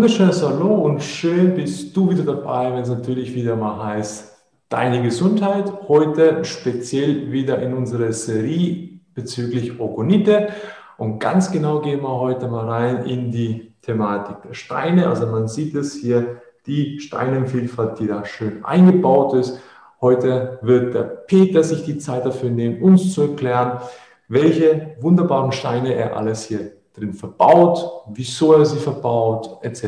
wunderschönes Hallo und schön bist du wieder dabei, wenn es natürlich wieder mal heißt, deine Gesundheit. Heute speziell wieder in unserer Serie bezüglich Orgonite. Und ganz genau gehen wir heute mal rein in die Thematik der Steine. Also man sieht es hier, die Steinenvielfalt, die da schön eingebaut ist. Heute wird der Peter sich die Zeit dafür nehmen, uns zu erklären, welche wunderbaren Steine er alles hier drin verbaut, wieso er sie verbaut, etc.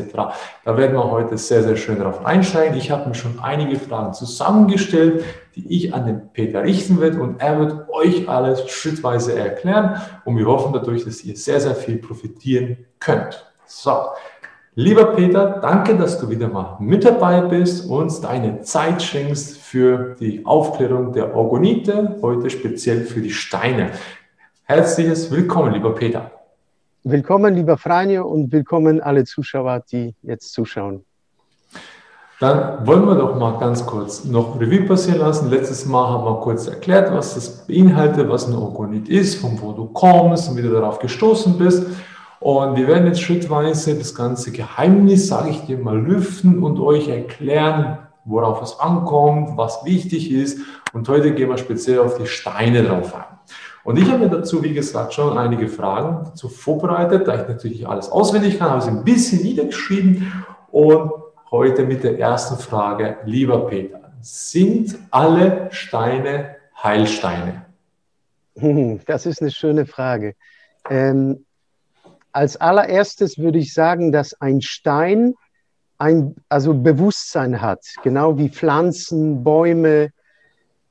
Da werden wir heute sehr, sehr schön darauf einsteigen. Ich habe mir schon einige Fragen zusammengestellt, die ich an den Peter richten werde und er wird euch alles schrittweise erklären und wir hoffen dadurch, dass ihr sehr, sehr viel profitieren könnt. So, lieber Peter, danke, dass du wieder mal mit dabei bist und deine Zeit schenkst für die Aufklärung der Orgonite, heute speziell für die Steine. Herzliches Willkommen, lieber Peter. Willkommen, lieber Franjo, und willkommen alle Zuschauer, die jetzt zuschauen. Dann wollen wir doch mal ganz kurz noch Revue passieren lassen. Letztes Mal haben wir kurz erklärt, was das beinhaltet, was ein Orgonit ist, von wo du kommst und wie du darauf gestoßen bist. Und wir werden jetzt schrittweise das ganze Geheimnis, sage ich dir mal, lüften und euch erklären, worauf es ankommt, was wichtig ist. Und heute gehen wir speziell auf die Steine drauf ein. Und ich habe mir dazu, wie gesagt, schon einige Fragen dazu vorbereitet, da ich natürlich alles auswendig kann, habe ich sie ein bisschen niedergeschrieben. Und heute mit der ersten Frage, lieber Peter, sind alle Steine Heilsteine? Das ist eine schöne Frage. Ähm, als allererstes würde ich sagen, dass ein Stein ein also Bewusstsein hat, genau wie Pflanzen, Bäume,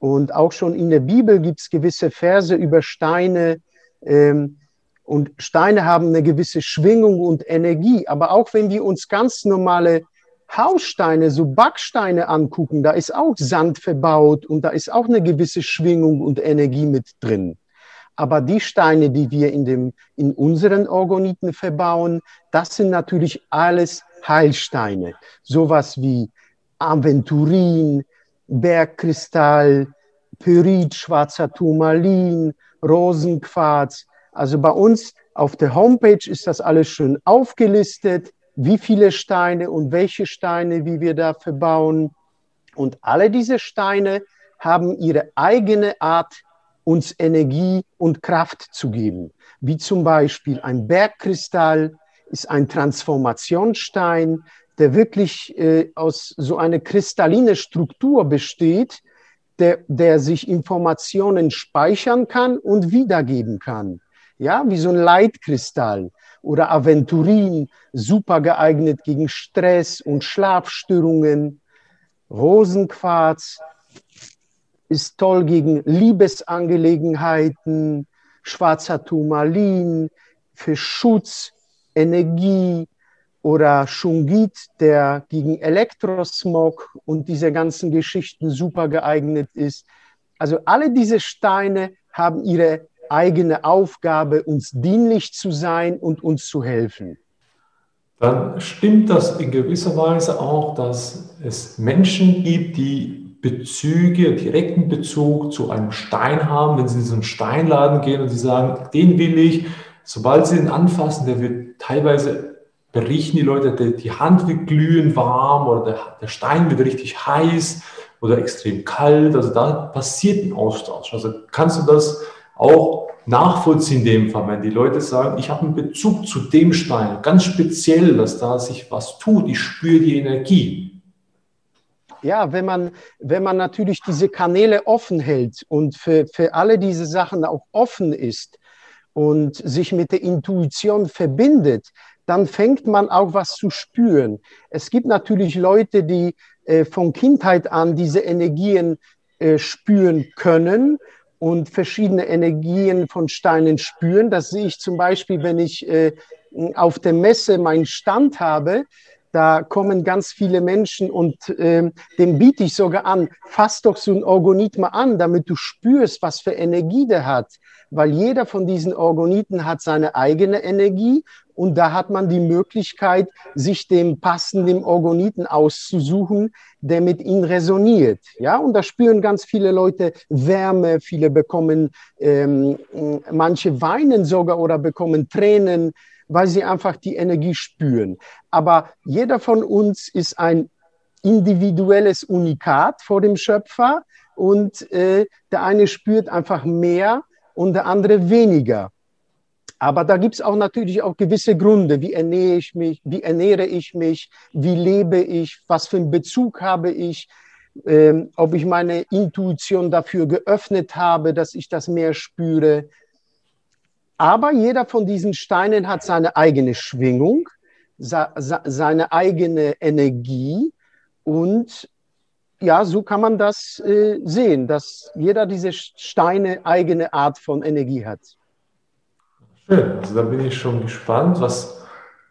und auch schon in der Bibel gibt es gewisse Verse über Steine. Ähm, und Steine haben eine gewisse Schwingung und Energie. Aber auch wenn wir uns ganz normale Haussteine, so Backsteine angucken, da ist auch Sand verbaut und da ist auch eine gewisse Schwingung und Energie mit drin. Aber die Steine, die wir in, dem, in unseren Orgoniten verbauen, das sind natürlich alles Heilsteine. Sowas wie Aventurin, Bergkristall, Pyrit, schwarzer Turmalin, Rosenquarz. Also bei uns auf der Homepage ist das alles schön aufgelistet, wie viele Steine und welche Steine, wie wir da verbauen. Und alle diese Steine haben ihre eigene Art, uns Energie und Kraft zu geben. Wie zum Beispiel ein Bergkristall ist ein Transformationsstein, der wirklich äh, aus so einer kristalline Struktur besteht, der, der sich Informationen speichern kann und wiedergeben kann. Ja, wie so ein Leitkristall oder Aventurin, super geeignet gegen Stress und Schlafstörungen. Rosenquarz ist toll gegen Liebesangelegenheiten, schwarzer Turmalin für Schutz, Energie, oder Shungit, der gegen Elektrosmog und diese ganzen Geschichten super geeignet ist. Also alle diese Steine haben ihre eigene Aufgabe, uns dienlich zu sein und uns zu helfen. Dann stimmt das in gewisser Weise auch, dass es Menschen gibt, die Bezüge, direkten Bezug zu einem Stein haben, wenn sie in so einen Steinladen gehen und sie sagen, den will ich, sobald sie ihn anfassen, der wird teilweise berichten die Leute, die, die Hand wird glühend warm oder der, der Stein wird richtig heiß oder extrem kalt. Also da passiert ein Austausch. Also kannst du das auch nachvollziehen in dem Fall, wenn die Leute sagen, ich habe einen Bezug zu dem Stein, ganz speziell, dass da sich was tut, ich spüre die Energie. Ja, wenn man, wenn man natürlich diese Kanäle offen hält und für, für alle diese Sachen auch offen ist und sich mit der Intuition verbindet, dann fängt man auch was zu spüren. Es gibt natürlich Leute, die äh, von Kindheit an diese Energien äh, spüren können und verschiedene Energien von Steinen spüren. Das sehe ich zum Beispiel, wenn ich äh, auf der Messe meinen Stand habe. Da kommen ganz viele Menschen und äh, dem biete ich sogar an, fass doch so ein Orgonit mal an, damit du spürst, was für Energie der hat weil jeder von diesen Organiten hat seine eigene Energie Und da hat man die Möglichkeit, sich dem passenden Organiten auszusuchen, der mit ihnen resoniert. Ja, und da spüren ganz viele Leute Wärme, viele bekommen, ähm, manche weinen sogar oder bekommen Tränen, weil sie einfach die Energie spüren. Aber jeder von uns ist ein individuelles Unikat vor dem Schöpfer und äh, der eine spürt einfach mehr und der andere weniger. Aber da gibt es auch natürlich auch gewisse Gründe. Wie ernähre ich mich? Wie ernähre ich mich? Wie lebe ich? Was für einen Bezug habe ich? Ähm, ob ich meine Intuition dafür geöffnet habe, dass ich das mehr spüre. Aber jeder von diesen Steinen hat seine eigene Schwingung, seine eigene Energie. Und ja, so kann man das äh, sehen, dass jeder diese Steine eigene Art von Energie hat. Schön, also da bin ich schon gespannt, was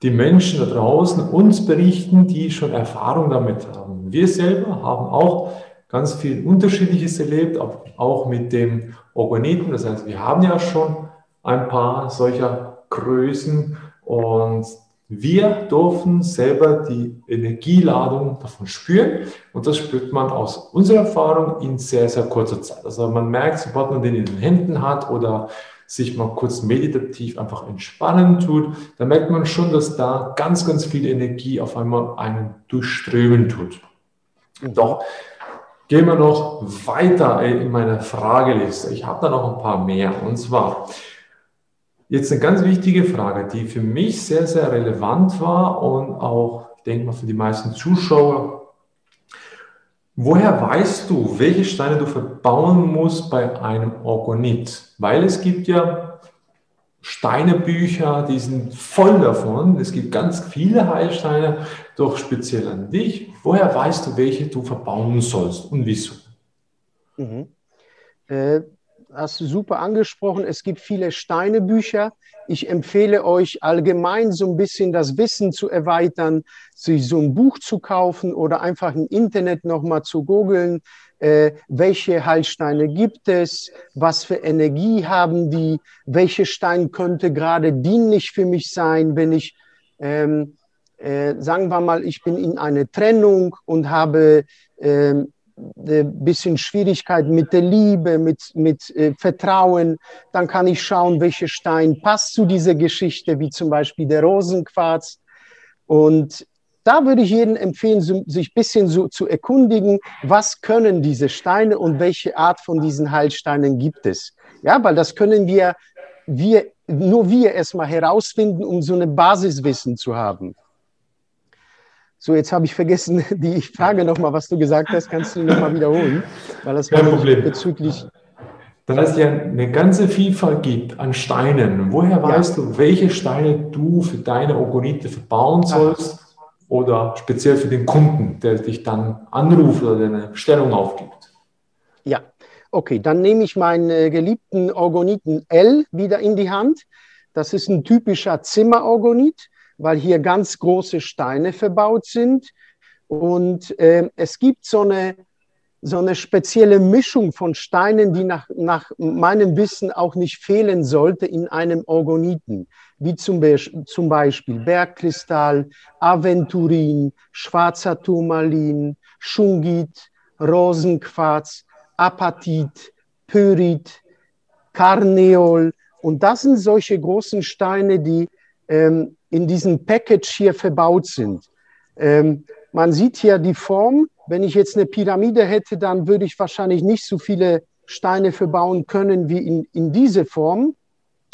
die Menschen da draußen uns berichten, die schon Erfahrung damit haben. Wir selber haben auch ganz viel Unterschiedliches erlebt, auch mit dem Organiten. Das heißt, wir haben ja schon ein paar solcher Größen und wir dürfen selber die Energieladung davon spüren und das spürt man aus unserer Erfahrung in sehr, sehr kurzer Zeit. Also man merkt, sobald man den in den Händen hat oder sich mal kurz meditativ einfach entspannen tut, dann merkt man schon, dass da ganz, ganz viel Energie auf einmal einen durchströmen tut. Doch gehen wir noch weiter in meiner Frageliste. Ich habe da noch ein paar mehr. Und zwar jetzt eine ganz wichtige Frage, die für mich sehr, sehr relevant war und auch, ich denke mal, für die meisten Zuschauer Woher weißt du, welche Steine du verbauen musst bei einem Orgonit? Weil es gibt ja Steinebücher, die sind voll davon. Es gibt ganz viele Heilsteine, doch speziell an dich. Woher weißt du, welche du verbauen sollst und wieso? Mhm. Äh, hast du super angesprochen. Es gibt viele Steinebücher. Ich empfehle euch allgemein so ein bisschen das Wissen zu erweitern, sich so ein Buch zu kaufen oder einfach im Internet nochmal zu googeln, äh, welche Heilsteine gibt es, was für Energie haben die, welche Stein könnte gerade dienlich für mich sein, wenn ich, ähm, äh, sagen wir mal, ich bin in einer Trennung und habe ähm, ein bisschen Schwierigkeit mit der Liebe, mit, mit äh, Vertrauen, dann kann ich schauen, welcher Stein passt zu dieser Geschichte, wie zum Beispiel der Rosenquarz. Und da würde ich jedem empfehlen, sich ein bisschen so zu erkundigen, was können diese Steine und welche Art von diesen Heilsteinen gibt es. Ja, weil das können wir, wir nur wir erstmal herausfinden, um so eine Basiswissen zu haben. So, jetzt habe ich vergessen, die Frage nochmal, was du gesagt hast, kannst du nochmal wiederholen? Weil das Kein Problem. bezüglich. Da es ja eine ganze Vielfalt gibt an Steinen. Woher weißt ja. du, welche Steine du für deine Orgonite verbauen sollst Ach. oder speziell für den Kunden, der dich dann anruft oder eine Bestellung aufgibt? Ja, okay, dann nehme ich meinen äh, geliebten Orgoniten L wieder in die Hand. Das ist ein typischer Zimmerorgonit weil hier ganz große Steine verbaut sind. Und äh, es gibt so eine, so eine spezielle Mischung von Steinen, die nach, nach meinem Wissen auch nicht fehlen sollte in einem Orgoniten, wie zum, Be zum Beispiel Bergkristall, Aventurin, schwarzer Turmalin, Schungit, Rosenquarz, Apatit, Pyrit, Karneol. Und das sind solche großen Steine, die ähm, in diesem Package hier verbaut sind. Ähm, man sieht hier die Form. Wenn ich jetzt eine Pyramide hätte, dann würde ich wahrscheinlich nicht so viele Steine verbauen können wie in, in diese Form,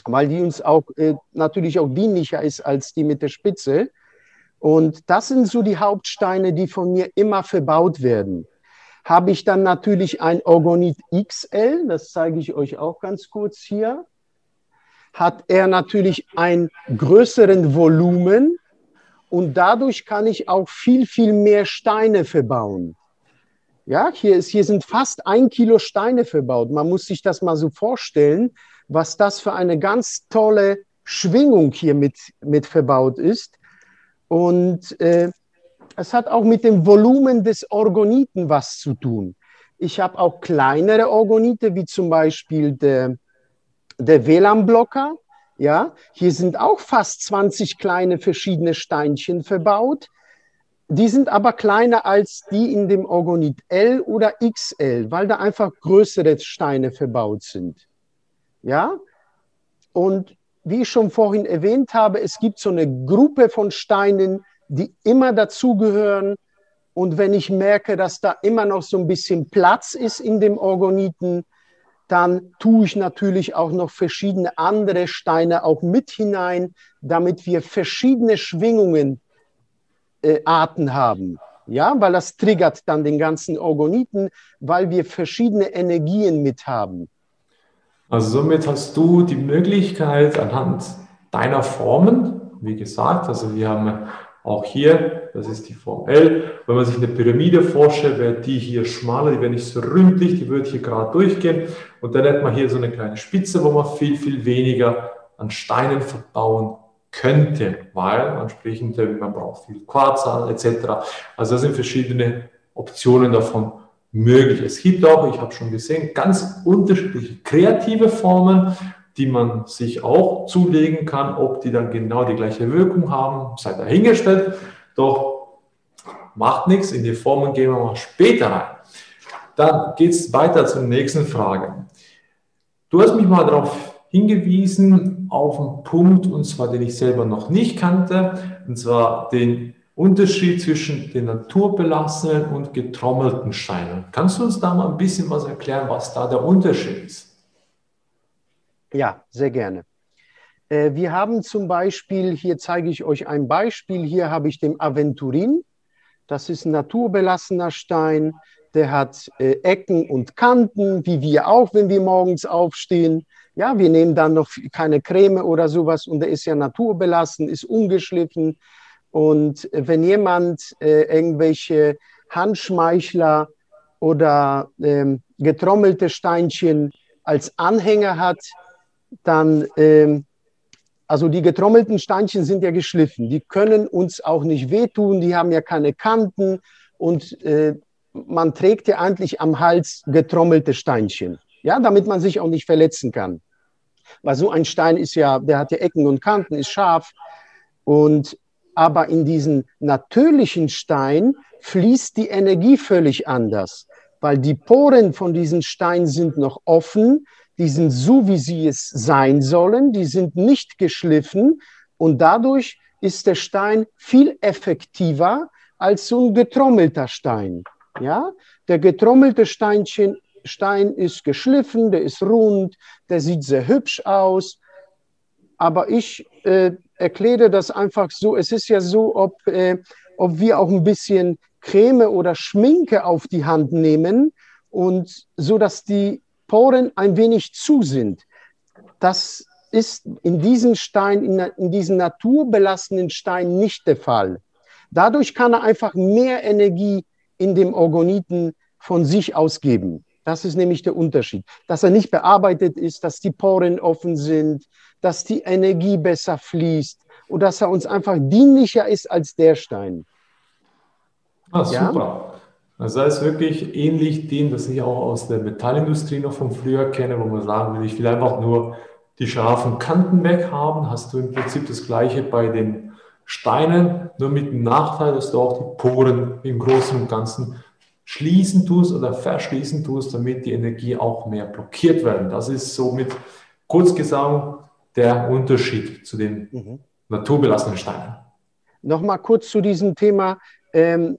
weil die uns auch äh, natürlich auch dienlicher ist als die mit der Spitze. Und das sind so die Hauptsteine, die von mir immer verbaut werden. Habe ich dann natürlich ein Orgonit XL, das zeige ich euch auch ganz kurz hier hat er natürlich ein größeren Volumen und dadurch kann ich auch viel, viel mehr Steine verbauen. Ja, hier, ist, hier sind fast ein Kilo Steine verbaut. Man muss sich das mal so vorstellen, was das für eine ganz tolle Schwingung hier mit, mit verbaut ist. Und äh, es hat auch mit dem Volumen des Orgoniten was zu tun. Ich habe auch kleinere Orgonite, wie zum Beispiel der der WLAN-Blocker, Ja, hier sind auch fast 20 kleine verschiedene Steinchen verbaut. Die sind aber kleiner als die in dem Orgonit L oder XL, weil da einfach größere Steine verbaut sind. Ja, und wie ich schon vorhin erwähnt habe, es gibt so eine Gruppe von Steinen, die immer dazugehören. Und wenn ich merke, dass da immer noch so ein bisschen Platz ist in dem Orgoniten, dann tue ich natürlich auch noch verschiedene andere Steine auch mit hinein, damit wir verschiedene Schwingungen äh, Arten haben. Ja, weil das triggert dann den ganzen Orgoniten, weil wir verschiedene Energien mit haben. Also somit hast du die Möglichkeit anhand deiner Formen, wie gesagt, also wir haben auch hier, das ist die Form L. Wenn man sich eine Pyramide vorstellt, wäre die hier schmaler, die wäre nicht so ründlich, die würde hier gerade durchgehen. Und dann hätte man hier so eine kleine Spitze, wo man viel, viel weniger an Steinen verbauen könnte, weil man entsprechend, man braucht viel Quarz etc. Also das sind verschiedene Optionen davon möglich. Es gibt auch, ich habe schon gesehen, ganz unterschiedliche kreative Formen, die man sich auch zulegen kann. Ob die dann genau die gleiche Wirkung haben, sei dahingestellt. Doch macht nichts, in die Formen gehen wir mal später rein. Dann geht es weiter zur nächsten Frage. Du hast mich mal darauf hingewiesen, auf einen Punkt, und zwar den ich selber noch nicht kannte, und zwar den Unterschied zwischen den naturbelassenen und getrommelten Steinen. Kannst du uns da mal ein bisschen was erklären, was da der Unterschied ist? Ja, sehr gerne. Äh, wir haben zum Beispiel, hier zeige ich euch ein Beispiel, hier habe ich den Aventurin. Das ist ein naturbelassener Stein, der hat äh, Ecken und Kanten, wie wir auch, wenn wir morgens aufstehen. Ja, wir nehmen dann noch keine Creme oder sowas und der ist ja naturbelassen, ist ungeschliffen. Und wenn jemand äh, irgendwelche Handschmeichler oder ähm, getrommelte Steinchen als Anhänger hat, dann, ähm, also die getrommelten Steinchen sind ja geschliffen, die können uns auch nicht wehtun, die haben ja keine Kanten und äh, man trägt ja eigentlich am Hals getrommelte Steinchen, ja, damit man sich auch nicht verletzen kann. Weil so ein Stein ist ja, der hat ja Ecken und Kanten, ist scharf und aber in diesen natürlichen Stein fließt die Energie völlig anders, weil die Poren von diesen Steinen sind noch offen, die sind so, wie sie es sein sollen, die sind nicht geschliffen und dadurch ist der Stein viel effektiver als so ein getrommelter Stein. Ja, der getrommelte Steinchen, Stein ist geschliffen, der ist rund, der sieht sehr hübsch aus. Aber ich äh, erkläre das einfach so. Es ist ja so, ob, äh, ob wir auch ein bisschen Creme oder Schminke auf die Hand nehmen und so, dass die Poren ein wenig zu sind. Das ist in diesem Stein, in, in diesem naturbelassenen Stein nicht der Fall. Dadurch kann er einfach mehr Energie in dem Orgoniten von sich ausgeben. Das ist nämlich der Unterschied. Dass er nicht bearbeitet ist, dass die Poren offen sind, dass die Energie besser fließt und dass er uns einfach dienlicher ist als der Stein. Ah, super. Ja? Also das ist wirklich ähnlich dem, was ich auch aus der Metallindustrie noch von früher kenne, wo man sagen will, ich will einfach nur die scharfen Kanten weg haben, hast du im Prinzip das gleiche bei den Steinen, nur mit dem Nachteil, dass du auch die Poren im Großen und Ganzen schließen tust oder verschließen tust, damit die Energie auch mehr blockiert werden. Das ist somit kurz gesagt der Unterschied zu den mhm. naturbelassenen Steinen. Nochmal kurz zu diesem Thema. Ähm,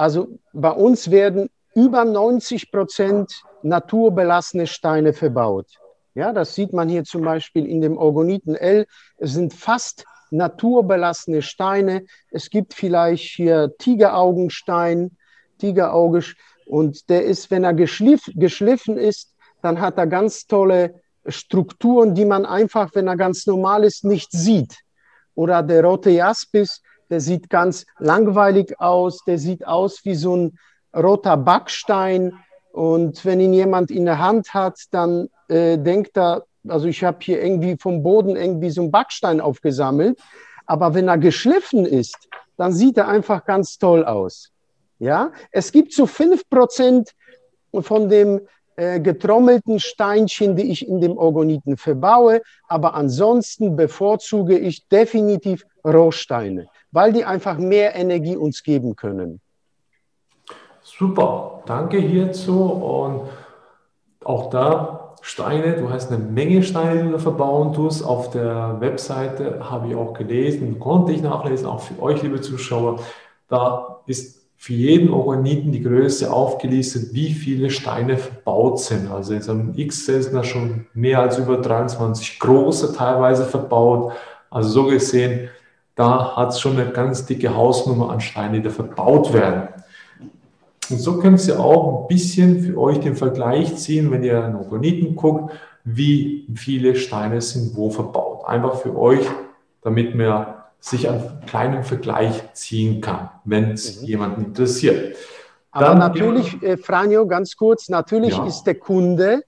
also bei uns werden über 90 Prozent naturbelassene Steine verbaut. Ja, das sieht man hier zum Beispiel in dem Orgoniten L. Es sind fast naturbelassene Steine. Es gibt vielleicht hier Tigeraugenstein, Tigeraugisch. Und der ist, wenn er geschliff, geschliffen ist, dann hat er ganz tolle Strukturen, die man einfach, wenn er ganz normal ist, nicht sieht. Oder der rote Jaspis, der sieht ganz langweilig aus, der sieht aus wie so ein roter Backstein. Und wenn ihn jemand in der Hand hat, dann äh, denkt er, also ich habe hier irgendwie vom Boden irgendwie so einen Backstein aufgesammelt. Aber wenn er geschliffen ist, dann sieht er einfach ganz toll aus. Ja, es gibt so 5% von dem getrommelten Steinchen, die ich in dem Orgoniten verbaue. Aber ansonsten bevorzuge ich definitiv Rohsteine, weil die einfach mehr Energie uns geben können. Super, danke hierzu. Und auch da Steine, du hast eine Menge Steine, die du verbauen tust. Auf der Webseite habe ich auch gelesen, konnte ich nachlesen, auch für euch, liebe Zuschauer. Da ist für jeden Organiten die Größe aufgelistet, wie viele Steine verbaut sind. Also in einem X sind da schon mehr als über 23 große teilweise verbaut. Also so gesehen, da hat es schon eine ganz dicke Hausnummer an Steinen, die da verbaut werden. Und so könnt ihr auch ein bisschen für euch den Vergleich ziehen, wenn ihr in Organiten guckt, wie viele Steine sind wo verbaut. Einfach für euch, damit wir sich einen kleinen Vergleich ziehen kann, wenn es mhm. jemanden interessiert. Aber Dann, natürlich, äh, Franjo, ganz kurz, natürlich ja. ist der Kunde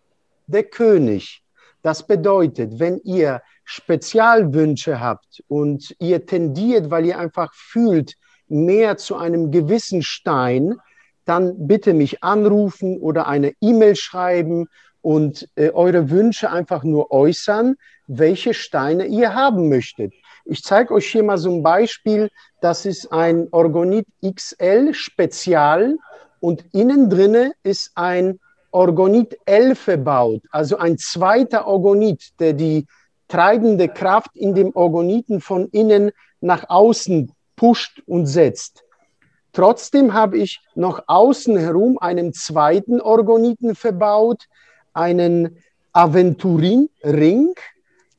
der König. Das bedeutet, wenn ihr Spezialwünsche habt und ihr tendiert, weil ihr einfach fühlt, mehr zu einem gewissen Stein, dann bitte mich anrufen oder eine E-Mail schreiben und äh, eure Wünsche einfach nur äußern, welche Steine ihr haben möchtet. Ich zeige euch hier mal so ein Beispiel. Das ist ein Orgonit XL Spezial und innen drinne ist ein Orgonit L verbaut, also ein zweiter Orgonit, der die treibende Kraft in dem Orgoniten von innen nach außen pusht und setzt. Trotzdem habe ich noch außen herum einen zweiten Orgoniten verbaut, einen Aventurin-Ring,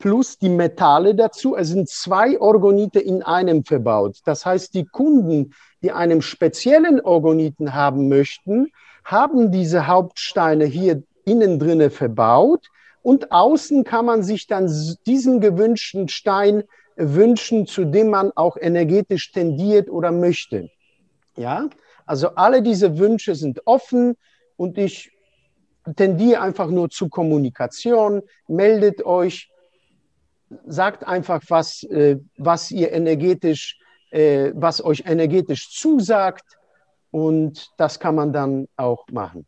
plus die Metalle dazu. Es sind zwei Orgonite in einem verbaut. Das heißt, die Kunden, die einen speziellen Orgoniten haben möchten, haben diese Hauptsteine hier innen drinne verbaut und außen kann man sich dann diesen gewünschten Stein wünschen, zu dem man auch energetisch tendiert oder möchte. Ja, also alle diese Wünsche sind offen und ich tendiere einfach nur zu Kommunikation. Meldet euch, sagt einfach, was, äh, was ihr energetisch, äh, was euch energetisch zusagt und das kann man dann auch machen.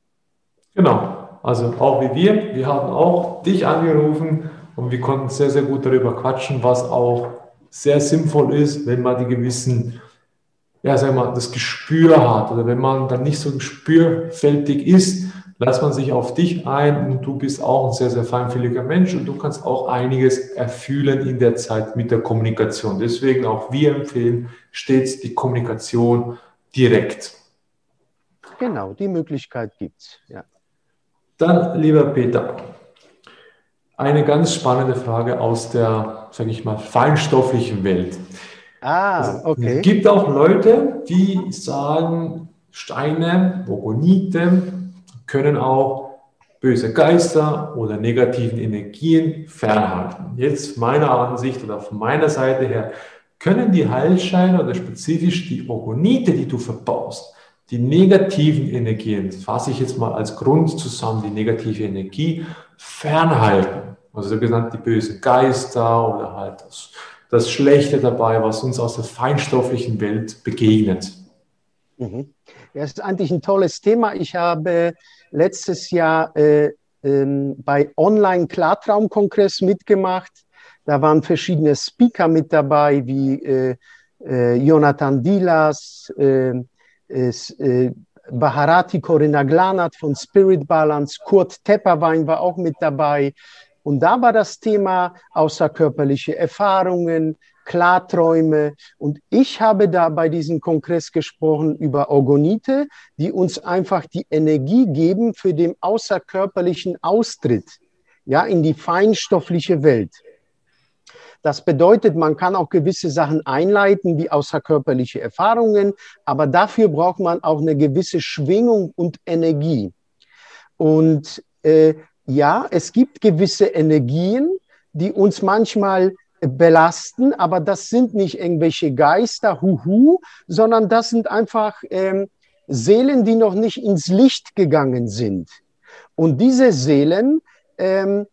Genau, also auch wie wir, wir haben auch dich angerufen und wir konnten sehr, sehr gut darüber quatschen, was auch sehr sinnvoll ist, wenn man die gewissen, ja, wir mal, das Gespür hat oder wenn man dann nicht so gespürfältig ist, lässt man sich auf dich ein und du bist auch ein sehr, sehr feinfühliger Mensch und du kannst auch einiges erfühlen in der Zeit mit der Kommunikation. Deswegen auch wir empfehlen stets die Kommunikation direkt. Genau, die Möglichkeit gibt es. Ja. Dann, lieber Peter, eine ganz spannende Frage aus der, sage ich mal, feinstofflichen Welt. Ah, okay. Es gibt auch Leute, die sagen, Steine, Bogonite, können auch böse Geister oder negativen Energien fernhalten. Jetzt meiner Ansicht oder von meiner Seite her können die Heilscheine oder spezifisch die Orgonite, die du verbaust, die negativen Energien, fasse ich jetzt mal als Grund zusammen, die negative Energie fernhalten. Also so genannt die bösen Geister oder halt das, das Schlechte dabei, was uns aus der feinstofflichen Welt begegnet. Mhm. Ja, es ist eigentlich ein tolles Thema. Ich habe letztes Jahr äh, äh, bei Online-Klartraumkongress mitgemacht. Da waren verschiedene Speaker mit dabei, wie äh, äh Jonathan Dilas, äh, äh, Baharati Corinna Glanat von Spirit Balance, Kurt Tepperwein war auch mit dabei. Und da war das Thema außerkörperliche Erfahrungen, Klarträume. Und ich habe da bei diesem Kongress gesprochen über Orgonite, die uns einfach die Energie geben für den außerkörperlichen Austritt, ja, in die feinstoffliche Welt. Das bedeutet, man kann auch gewisse Sachen einleiten, wie außerkörperliche Erfahrungen, aber dafür braucht man auch eine gewisse Schwingung und Energie. Und äh, ja, es gibt gewisse Energien, die uns manchmal belasten, aber das sind nicht irgendwelche Geister, huhu, sondern das sind einfach ähm, Seelen, die noch nicht ins Licht gegangen sind. Und diese Seelen, ähm,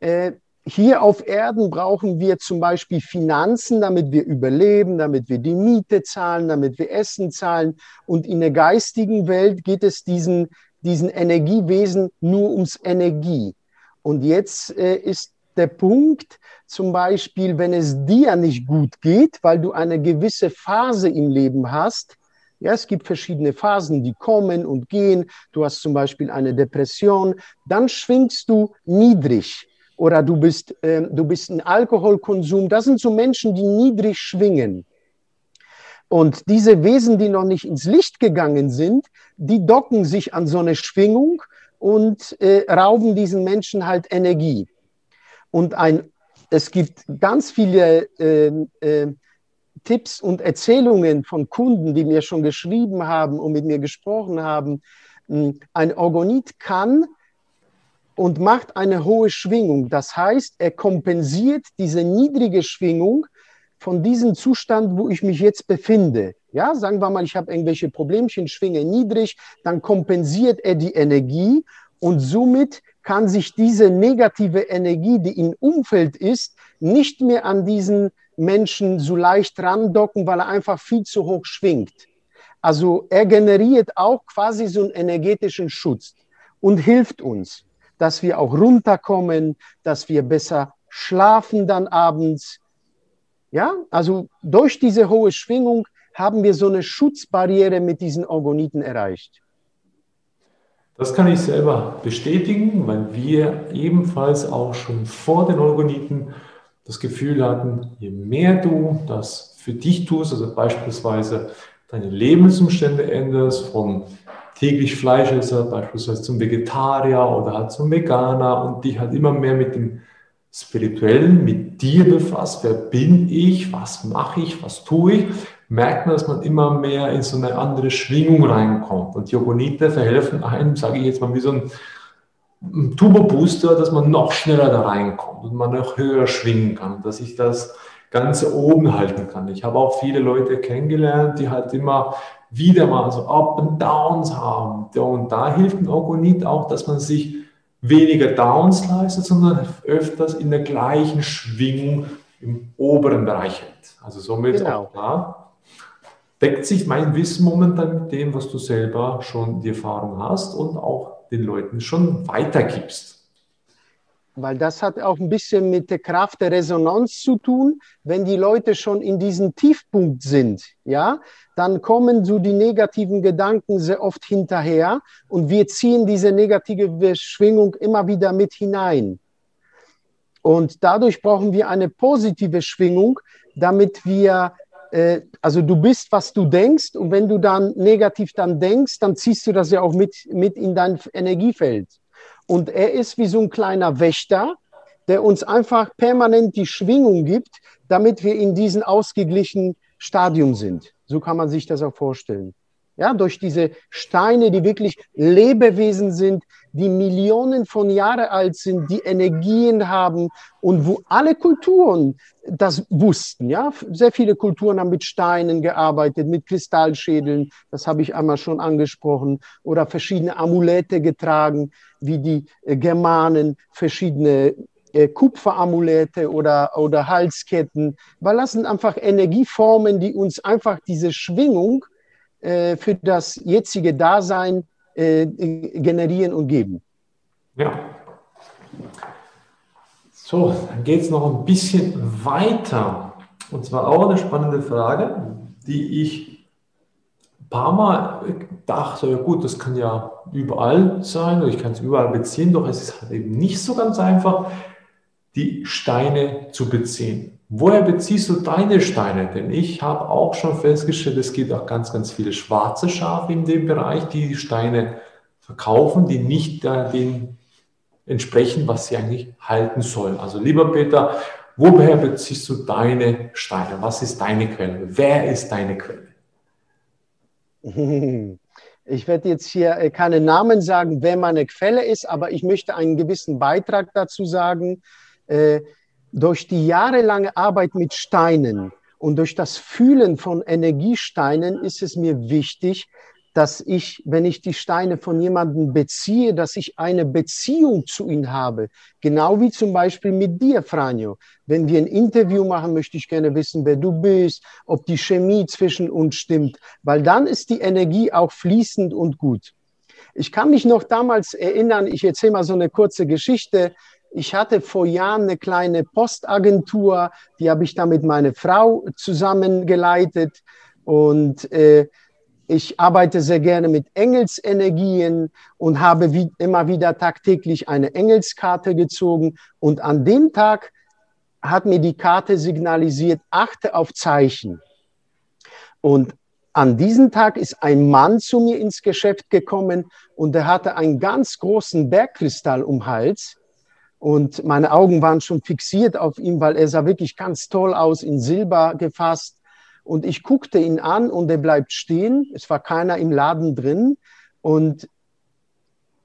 äh, hier auf Erden brauchen wir zum Beispiel Finanzen, damit wir überleben, damit wir die Miete zahlen, damit wir Essen zahlen. Und in der geistigen Welt geht es diesen diesen Energiewesen nur ums Energie. Und jetzt äh, ist der Punkt, zum Beispiel, wenn es dir nicht gut geht, weil du eine gewisse Phase im Leben hast, ja, es gibt verschiedene Phasen, die kommen und gehen. Du hast zum Beispiel eine Depression, dann schwingst du niedrig oder du bist, äh, du bist ein Alkoholkonsum. Das sind so Menschen, die niedrig schwingen. Und diese Wesen, die noch nicht ins Licht gegangen sind, die docken sich an so eine Schwingung und äh, rauben diesen Menschen halt Energie. Und ein, es gibt ganz viele äh, äh, Tipps und Erzählungen von Kunden, die mir schon geschrieben haben und mit mir gesprochen haben. Hm, ein Orgonit kann und macht eine hohe Schwingung. Das heißt, er kompensiert diese niedrige Schwingung von diesem Zustand, wo ich mich jetzt befinde. Ja, sagen wir mal, ich habe irgendwelche Problemchen, schwinge niedrig, dann kompensiert er die Energie und somit kann sich diese negative Energie, die im Umfeld ist, nicht mehr an diesen Menschen so leicht randocken, weil er einfach viel zu hoch schwingt. Also er generiert auch quasi so einen energetischen Schutz und hilft uns, dass wir auch runterkommen, dass wir besser schlafen dann abends. Ja, also durch diese hohe Schwingung haben wir so eine Schutzbarriere mit diesen Orgoniten erreicht. Das kann ich selber bestätigen, weil wir ebenfalls auch schon vor den Orgoniten das Gefühl hatten, je mehr du das für dich tust, also beispielsweise deine Lebensumstände änderst, vom täglich Fleischesser beispielsweise zum Vegetarier oder halt zum Veganer und dich halt immer mehr mit dem Spirituellen, mit dir befasst, wer bin ich, was mache ich, was tue ich, merkt man, dass man immer mehr in so eine andere Schwingung reinkommt. Und die Yogonite verhelfen einem, sage ich jetzt mal, wie so ein Turbo-Booster, dass man noch schneller da reinkommt und man noch höher schwingen kann, dass ich das Ganze oben halten kann. Ich habe auch viele Leute kennengelernt, die halt immer wieder mal so Up and Downs haben. Und da hilft ein Orgonit auch, dass man sich weniger Downs leistet, sondern öfters in der gleichen Schwingung im oberen Bereich hält. Also somit genau. auch da deckt sich mein Wissen momentan mit dem, was du selber schon die Erfahrung hast und auch den Leuten schon weitergibst. Weil das hat auch ein bisschen mit der Kraft der Resonanz zu tun. Wenn die Leute schon in diesem Tiefpunkt sind, ja, dann kommen so die negativen Gedanken sehr oft hinterher und wir ziehen diese negative Schwingung immer wieder mit hinein. Und dadurch brauchen wir eine positive Schwingung, damit wir äh, also du bist, was du denkst und wenn du dann negativ dann denkst, dann ziehst du das ja auch mit, mit in dein Energiefeld. Und er ist wie so ein kleiner Wächter, der uns einfach permanent die Schwingung gibt, damit wir in diesem ausgeglichenen Stadium sind. So kann man sich das auch vorstellen. Ja, durch diese Steine, die wirklich Lebewesen sind, die Millionen von Jahren alt sind, die Energien haben und wo alle Kulturen das wussten. Ja, sehr viele Kulturen haben mit Steinen gearbeitet, mit Kristallschädeln. Das habe ich einmal schon angesprochen oder verschiedene Amulette getragen, wie die äh, Germanen verschiedene äh, Kupferamulette oder, oder Halsketten, weil das sind einfach Energieformen, die uns einfach diese Schwingung äh, für das jetzige Dasein äh, generieren und geben. Ja. So, dann geht es noch ein bisschen weiter. Und zwar auch eine spannende Frage, die ich ein paar Mal dachte, ja gut, das kann ja überall sein oder ich kann es überall beziehen, doch es ist halt eben nicht so ganz einfach, die Steine zu beziehen. Woher beziehst du deine Steine? Denn ich habe auch schon festgestellt, es gibt auch ganz, ganz viele schwarze Schafe in dem Bereich, die Steine verkaufen, die nicht dem entsprechen, was sie eigentlich halten sollen. Also lieber Peter, woher beziehst du deine Steine? Was ist deine Quelle? Wer ist deine Quelle? Ich werde jetzt hier äh, keine Namen sagen, wer meine Quelle ist, aber ich möchte einen gewissen Beitrag dazu sagen. Äh, durch die jahrelange Arbeit mit Steinen und durch das Fühlen von Energiesteinen ist es mir wichtig, dass ich, wenn ich die Steine von jemandem beziehe, dass ich eine Beziehung zu ihnen habe. Genau wie zum Beispiel mit dir, Franjo. Wenn wir ein Interview machen, möchte ich gerne wissen, wer du bist, ob die Chemie zwischen uns stimmt, weil dann ist die Energie auch fließend und gut. Ich kann mich noch damals erinnern, ich erzähle mal so eine kurze Geschichte. Ich hatte vor Jahren eine kleine Postagentur, die habe ich da mit meiner Frau zusammengeleitet und äh, ich arbeite sehr gerne mit Engelsenergien und habe wie, immer wieder tagtäglich eine Engelskarte gezogen. Und an dem Tag hat mir die Karte signalisiert, achte auf Zeichen. Und an diesem Tag ist ein Mann zu mir ins Geschäft gekommen und er hatte einen ganz großen Bergkristall um Hals. Und meine Augen waren schon fixiert auf ihn, weil er sah wirklich ganz toll aus, in Silber gefasst. Und ich guckte ihn an und er bleibt stehen. Es war keiner im Laden drin. Und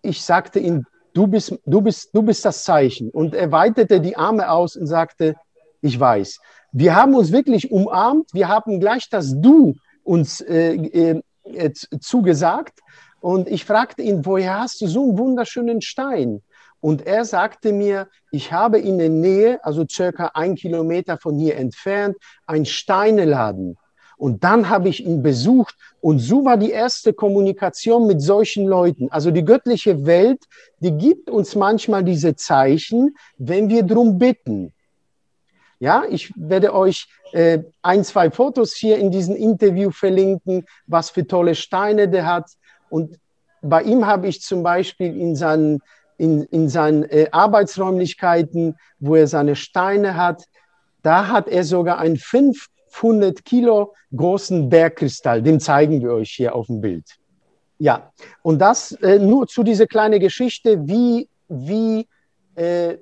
ich sagte ihm, du bist, du bist, du bist das Zeichen. Und er weitete die Arme aus und sagte, ich weiß. Wir haben uns wirklich umarmt. Wir haben gleich das Du uns äh, äh, äh zugesagt. Und ich fragte ihn, woher hast du so einen wunderschönen Stein? Und er sagte mir, ich habe in der Nähe, also circa ein Kilometer von hier entfernt, ein Steineladen. Und dann habe ich ihn besucht und so war die erste Kommunikation mit solchen Leuten. Also die göttliche Welt, die gibt uns manchmal diese Zeichen, wenn wir drum bitten. Ja, ich werde euch äh, ein, zwei Fotos hier in diesem Interview verlinken, was für tolle Steine der hat. Und bei ihm habe ich zum Beispiel in seinen in, in seinen äh, Arbeitsräumlichkeiten, wo er seine Steine hat, da hat er sogar einen 500 Kilo großen Bergkristall. Den zeigen wir euch hier auf dem Bild. Ja, und das äh, nur zu dieser kleinen Geschichte, wie, wie äh,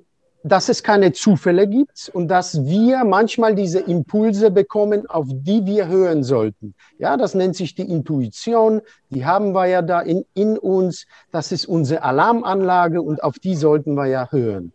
dass es keine Zufälle gibt und dass wir manchmal diese Impulse bekommen, auf die wir hören sollten. Ja, das nennt sich die Intuition. Die haben wir ja da in, in uns. Das ist unsere Alarmanlage und auf die sollten wir ja hören.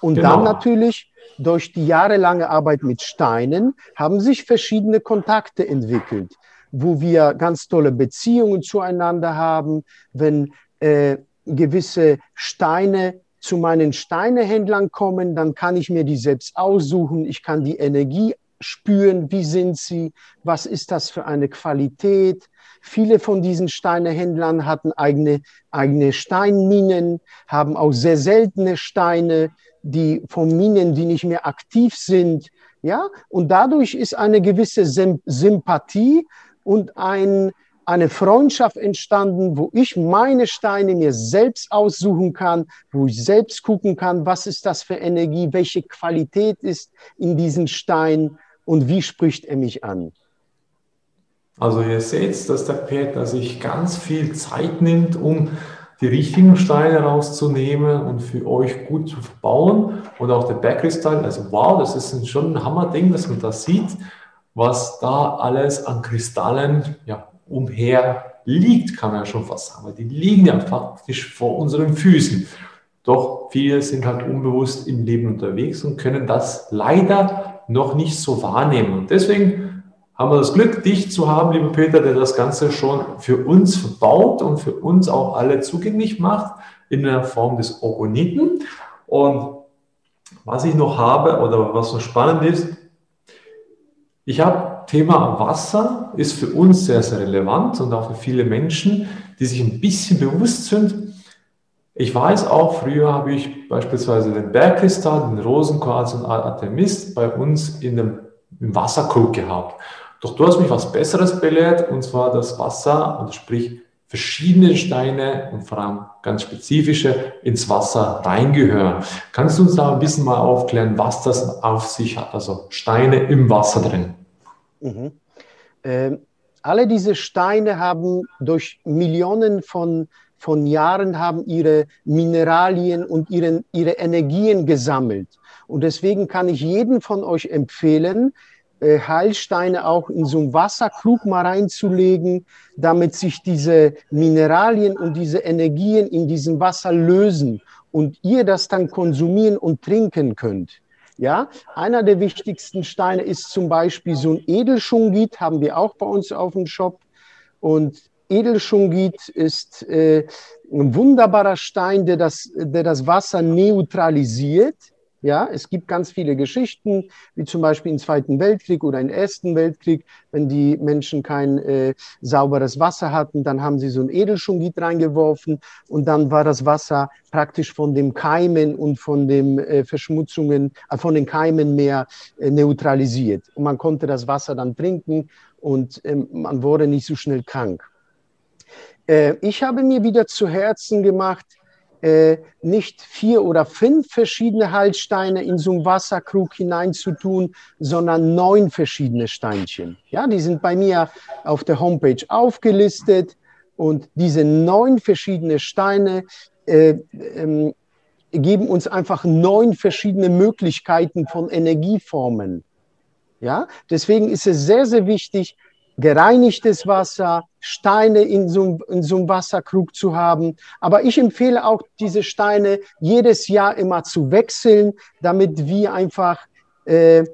Und genau. dann natürlich durch die jahrelange Arbeit mit Steinen haben sich verschiedene Kontakte entwickelt, wo wir ganz tolle Beziehungen zueinander haben, wenn äh, gewisse Steine zu meinen Steinehändlern kommen, dann kann ich mir die selbst aussuchen. Ich kann die Energie spüren. Wie sind sie? Was ist das für eine Qualität? Viele von diesen Steinehändlern hatten eigene, eigene Steinminen, haben auch sehr seltene Steine, die von Minen, die nicht mehr aktiv sind. Ja, und dadurch ist eine gewisse Sympathie und ein, eine Freundschaft entstanden, wo ich meine Steine mir selbst aussuchen kann, wo ich selbst gucken kann, was ist das für Energie, welche Qualität ist in diesem Stein und wie spricht er mich an. Also ihr seht, dass der Peter sich ganz viel Zeit nimmt, um die richtigen Steine rauszunehmen und für euch gut zu verbauen. Und auch der Bergkristall, also wow, das ist schon ein Hammerding, dass man das sieht, was da alles an Kristallen ja, umher liegt, kann man ja schon fast sagen, weil die liegen ja faktisch vor unseren Füßen. Doch viele sind halt unbewusst im Leben unterwegs und können das leider noch nicht so wahrnehmen. Und deswegen haben wir das Glück, dich zu haben, lieber Peter, der das Ganze schon für uns verbaut und für uns auch alle zugänglich macht in der Form des Orgoniten. Und was ich noch habe oder was noch spannend ist, ich habe Thema Wasser ist für uns sehr, sehr relevant und auch für viele Menschen, die sich ein bisschen bewusst sind. Ich weiß auch, früher habe ich beispielsweise den Bergkristall, den Rosenquarz und Artemist bei uns in dem, im Wasserkrug gehabt. Doch du hast mich was Besseres belehrt, und zwar das Wasser, und sprich verschiedene Steine und vor allem ganz spezifische ins Wasser reingehören. Kannst du uns da ein bisschen mal aufklären, was das auf sich hat? Also Steine im Wasser drin. Mhm. Äh, alle diese Steine haben durch Millionen von, von Jahren haben ihre Mineralien und ihren, ihre Energien gesammelt. Und deswegen kann ich jeden von euch empfehlen, äh, Heilsteine auch in so einen Wasserkrug mal reinzulegen, damit sich diese Mineralien und diese Energien in diesem Wasser lösen und ihr das dann konsumieren und trinken könnt. Ja, einer der wichtigsten Steine ist zum Beispiel so ein Edelschungit, haben wir auch bei uns auf dem Shop. Und Edelschungit ist äh, ein wunderbarer Stein, der das, der das Wasser neutralisiert. Ja, es gibt ganz viele Geschichten, wie zum Beispiel im Zweiten Weltkrieg oder im Ersten Weltkrieg, wenn die Menschen kein äh, sauberes Wasser hatten, dann haben sie so ein Edelschungit reingeworfen und dann war das Wasser praktisch von den Keimen und von den äh, Verschmutzungen, äh, von den Keimen mehr äh, neutralisiert. Und man konnte das Wasser dann trinken und ähm, man wurde nicht so schnell krank. Äh, ich habe mir wieder zu Herzen gemacht, äh, nicht vier oder fünf verschiedene Haltsteine in so einen Wasserkrug hineinzutun, sondern neun verschiedene Steinchen. Ja, die sind bei mir auf der Homepage aufgelistet und diese neun verschiedene Steine äh, ähm, geben uns einfach neun verschiedene Möglichkeiten von Energieformen. Ja, deswegen ist es sehr, sehr wichtig, gereinigtes Wasser, Steine in so, in so einem Wasserkrug zu haben. Aber ich empfehle auch, diese Steine jedes Jahr immer zu wechseln, damit wir einfach äh,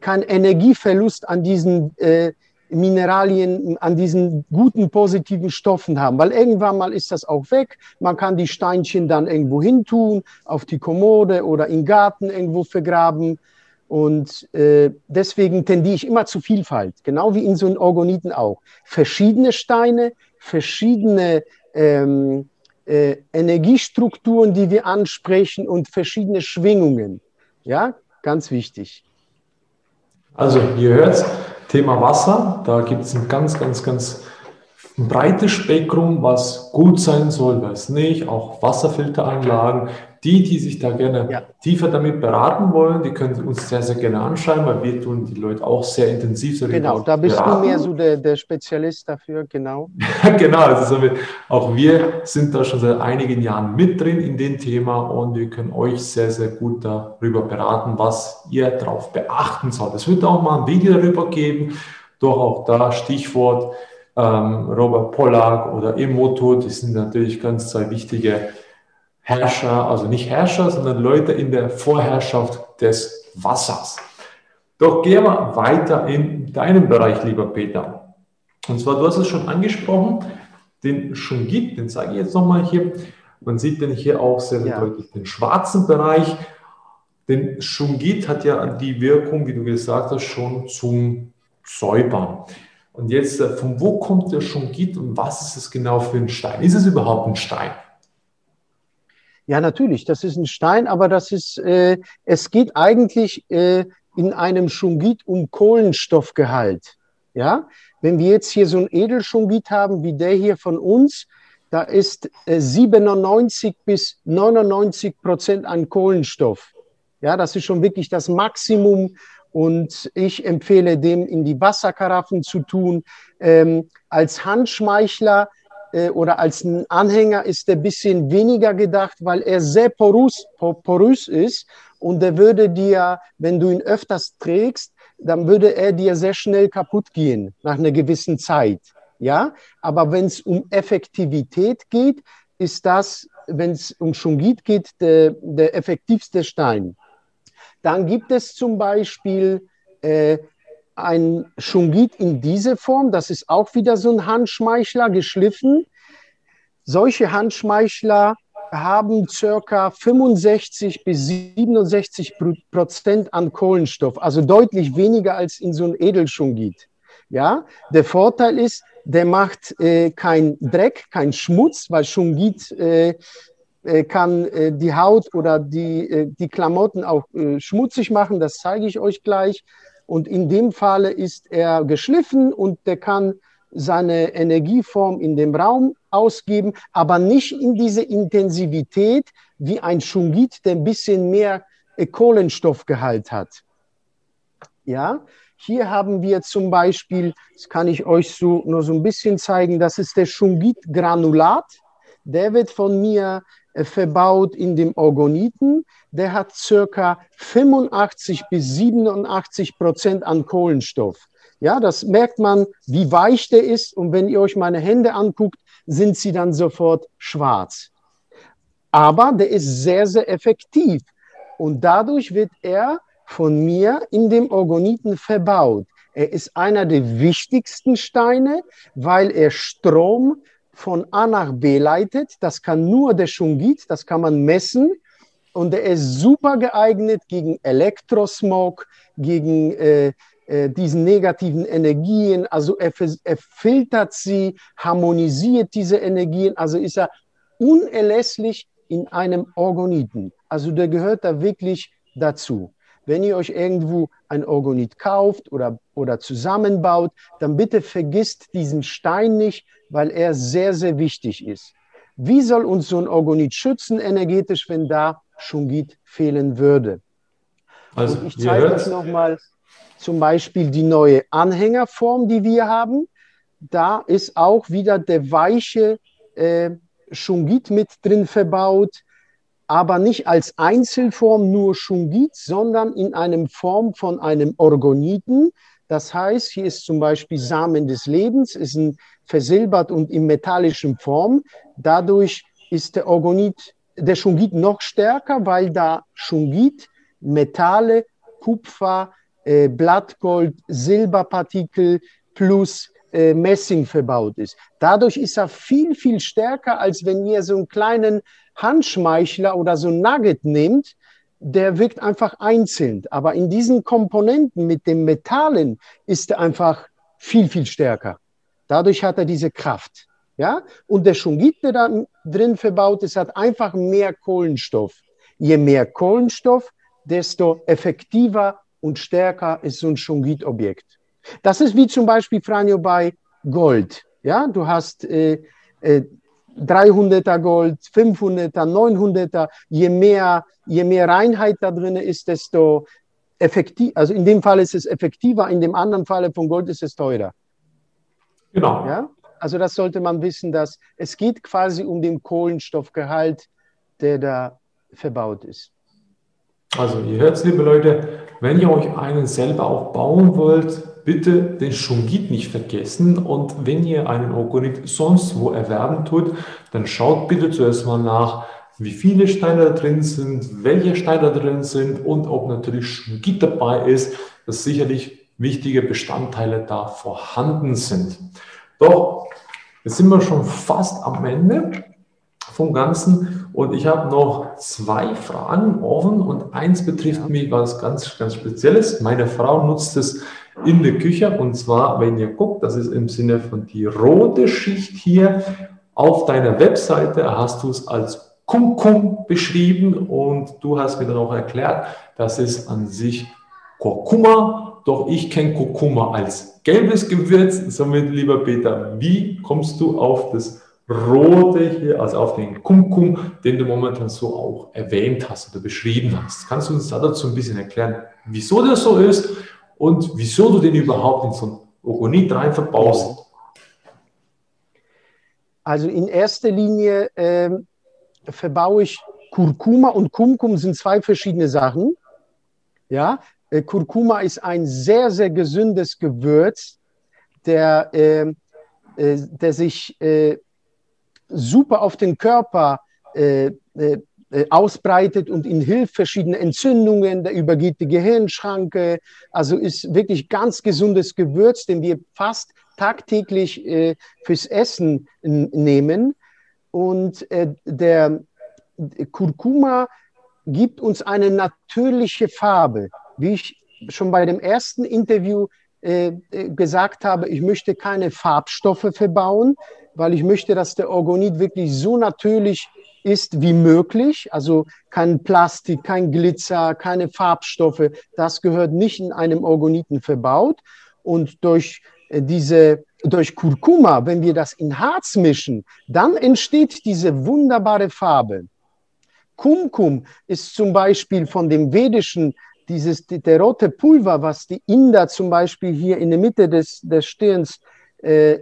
keinen Energieverlust an diesen äh, Mineralien, an diesen guten, positiven Stoffen haben. Weil irgendwann mal ist das auch weg. Man kann die Steinchen dann irgendwo hin tun, auf die Kommode oder im Garten irgendwo vergraben. Und äh, deswegen tendiere ich immer zu Vielfalt, genau wie in so einem Orgoniten auch. Verschiedene Steine, verschiedene ähm, äh, Energiestrukturen, die wir ansprechen und verschiedene Schwingungen. Ja, ganz wichtig. Also, ihr hört Thema Wasser, da gibt es ein ganz, ganz, ganz breites Spektrum, was gut sein soll, was nicht, auch Wasserfilteranlagen, die, die sich da gerne ja. tiefer damit beraten wollen, die können uns sehr, sehr gerne anschreiben, weil wir tun die Leute auch sehr intensiv so Genau, da bist beraten. du mehr so der, der Spezialist dafür, genau. genau, also auch wir sind da schon seit einigen Jahren mit drin in dem Thema und wir können euch sehr, sehr gut darüber beraten, was ihr darauf beachten sollt. Es wird auch mal ein Video darüber geben, doch auch da Stichwort ähm, Robert Pollack oder Emoto, die sind natürlich ganz zwei wichtige Herrscher, also nicht Herrscher, sondern Leute in der Vorherrschaft des Wassers. Doch gehen wir weiter in deinem Bereich, lieber Peter. Und zwar, du hast es schon angesprochen, den Shungit, den zeige ich jetzt nochmal hier. Man sieht den hier auch sehr ja. deutlich, den schwarzen Bereich. Den Shungit hat ja die Wirkung, wie du gesagt hast, schon zum Säubern. Und jetzt, äh, von wo kommt der Shungit und was ist es genau für ein Stein? Ist es überhaupt ein Stein? Ja, natürlich, das ist ein Stein, aber das ist, äh, es geht eigentlich äh, in einem Schungit um Kohlenstoffgehalt. Ja, wenn wir jetzt hier so ein Edelschungit haben wie der hier von uns, da ist äh, 97 bis 99 Prozent an Kohlenstoff. Ja, das ist schon wirklich das Maximum. Und ich empfehle dem in die Wasserkaraffen zu tun. Ähm, als Handschmeichler äh, oder als ein Anhänger ist er ein bisschen weniger gedacht, weil er sehr porös, porös ist und der würde dir, wenn du ihn öfters trägst, dann würde er dir sehr schnell kaputt gehen nach einer gewissen Zeit. Ja, aber wenn es um Effektivität geht, ist das, wenn es um Schungit geht, der, der effektivste Stein. Dann gibt es zum Beispiel äh, ein Schungit in diese Form, das ist auch wieder so ein Handschmeichler geschliffen. Solche Handschmeichler haben circa 65 bis 67 Prozent an Kohlenstoff, also deutlich weniger als in so einem Edelschungit. Ja, der Vorteil ist, der macht äh, kein Dreck, kein Schmutz, weil Schungit äh, äh, kann äh, die Haut oder die, äh, die Klamotten auch äh, schmutzig machen. Das zeige ich euch gleich. Und in dem Falle ist er geschliffen und der kann seine Energieform in dem Raum ausgeben, aber nicht in diese Intensivität wie ein Schungit, der ein bisschen mehr äh, Kohlenstoffgehalt hat. Ja, hier haben wir zum Beispiel, das kann ich euch so nur so ein bisschen zeigen, das ist der Schungit-Granulat. Der wird von mir verbaut in dem Orgoniten. Der hat circa 85 bis 87 Prozent an Kohlenstoff. Ja, das merkt man, wie weich der ist. Und wenn ihr euch meine Hände anguckt, sind sie dann sofort schwarz. Aber der ist sehr, sehr effektiv. Und dadurch wird er von mir in dem Orgoniten verbaut. Er ist einer der wichtigsten Steine, weil er Strom von A nach B leitet. Das kann nur der Schungit, das kann man messen. und er ist super geeignet gegen Elektrosmog, gegen äh, äh, diesen negativen Energien. Also er, er filtert sie, harmonisiert diese Energien. Also ist er unerlässlich in einem Orgoniten. Also der gehört da wirklich dazu. Wenn ihr euch irgendwo ein Orgonit kauft oder, oder zusammenbaut, dann bitte vergisst diesen Stein nicht, weil er sehr, sehr wichtig ist. Wie soll uns so ein Orgonit schützen energetisch, wenn da Shungit fehlen würde? Also, Und ich zeige euch nochmal zum Beispiel die neue Anhängerform, die wir haben. Da ist auch wieder der weiche äh, Shungit mit drin verbaut, aber nicht als Einzelform nur Shungit, sondern in einem Form von einem Orgoniten. Das heißt, hier ist zum Beispiel Samen des Lebens, ist ein versilbert und in metallischen Form. Dadurch ist der Orgonit, der Shungit noch stärker, weil da Shungit, Metalle, Kupfer, äh, Blattgold, Silberpartikel plus äh, Messing verbaut ist. Dadurch ist er viel, viel stärker, als wenn ihr so einen kleinen Handschmeichler oder so Nugget nehmt. Der wirkt einfach einzeln. Aber in diesen Komponenten mit den Metallen ist er einfach viel, viel stärker. Dadurch hat er diese Kraft. Ja? Und der Shungit, der da drin verbaut ist, hat einfach mehr Kohlenstoff. Je mehr Kohlenstoff, desto effektiver und stärker ist so ein Shungit-Objekt. Das ist wie zum Beispiel, Franjo, bei Gold. Ja, du hast äh, äh, 300er Gold, 500er, 900er. Je mehr, je mehr Reinheit da drin ist, desto effektiv, also in dem Fall ist es effektiver, in dem anderen Fall von Gold ist es teurer. Genau. Ja? Also das sollte man wissen, dass es geht quasi um den Kohlenstoffgehalt, der da verbaut ist. Also ihr hört es, liebe Leute, wenn ihr euch einen selber auch bauen wollt, bitte den Shungit nicht vergessen. Und wenn ihr einen Orgonit sonst wo erwerben tut, dann schaut bitte zuerst mal nach, wie viele Steine da drin sind, welche Steine da drin sind und ob natürlich Shungit dabei ist, dass sicherlich wichtige Bestandteile da vorhanden sind. Doch, jetzt sind wir schon fast am Ende vom Ganzen. Und ich habe noch zwei Fragen offen und eins betrifft mich was ganz, ganz Spezielles. Meine Frau nutzt es in der Küche und zwar, wenn ihr guckt, das ist im Sinne von die rote Schicht hier. Auf deiner Webseite hast du es als Kumkum beschrieben und du hast mir dann auch erklärt, das ist an sich Kurkuma, doch ich kenne Kurkuma als gelbes Gewürz. Somit, lieber Peter, wie kommst du auf das rote hier, also auf den Kumkum, den du momentan so auch erwähnt hast oder beschrieben hast. Kannst du uns dazu ein bisschen erklären, wieso das so ist und wieso du den überhaupt in so ein Ogonit rein verbaust? Also in erster Linie äh, verbaue ich Kurkuma und Kumkum sind zwei verschiedene Sachen. Ja, äh, Kurkuma ist ein sehr, sehr gesundes Gewürz, der, äh, äh der sich äh, super auf den Körper äh, äh, ausbreitet und ihn hilft, verschiedene Entzündungen, der übergeht die Gehirnschranke, also ist wirklich ganz gesundes Gewürz, den wir fast tagtäglich äh, fürs Essen nehmen. Und äh, der Kurkuma gibt uns eine natürliche Farbe. Wie ich schon bei dem ersten Interview äh, äh gesagt habe, ich möchte keine Farbstoffe verbauen, weil ich möchte, dass der Orgonit wirklich so natürlich ist wie möglich. Also kein Plastik, kein Glitzer, keine Farbstoffe. Das gehört nicht in einem Orgoniten verbaut. Und durch äh, diese, durch Kurkuma, wenn wir das in Harz mischen, dann entsteht diese wunderbare Farbe. Kumkum ist zum Beispiel von dem vedischen, dieses, der rote Pulver, was die Inder zum Beispiel hier in der Mitte des, des Stirns äh,